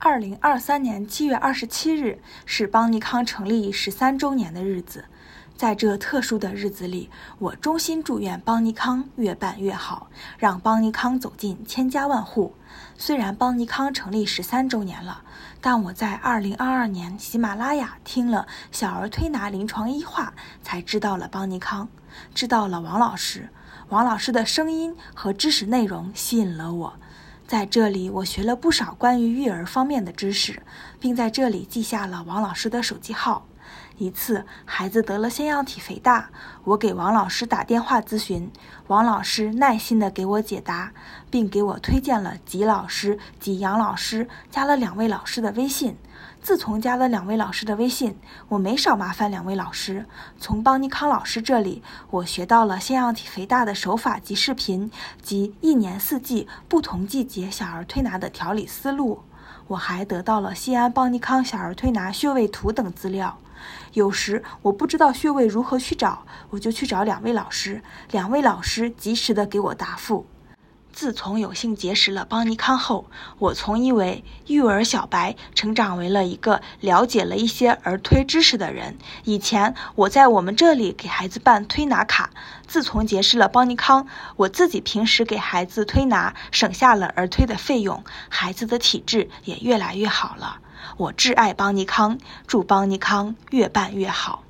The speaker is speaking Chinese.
二零二三年七月二十七日是邦尼康成立十三周年的日子，在这特殊的日子里，我衷心祝愿邦尼康越办越好，让邦尼康走进千家万户。虽然邦尼康成立十三周年了，但我在二零二二年喜马拉雅听了小儿推拿临床医话，才知道了邦尼康，知道了王老师。王老师的声音和知识内容吸引了我。在这里，我学了不少关于育儿方面的知识，并在这里记下了王老师的手机号。一次，孩子得了腺样体肥大，我给王老师打电话咨询，王老师耐心地给我解答，并给我推荐了吉老师及杨老师，加了两位老师的微信。自从加了两位老师的微信，我没少麻烦两位老师。从邦尼康老师这里，我学到了腺样体肥大的手法及视频，及一年四季不同季节小儿推拿的调理思路。我还得到了西安邦尼康小儿推拿穴位图等资料。有时我不知道穴位如何去找，我就去找两位老师，两位老师及时的给我答复。自从有幸结识了邦尼康后，我从一位育儿小白成长为了一个了解了一些儿推知识的人。以前我在我们这里给孩子办推拿卡，自从结识了邦尼康，我自己平时给孩子推拿省下了儿推的费用，孩子的体质也越来越好了。我挚爱邦尼康，祝邦尼康越办越好。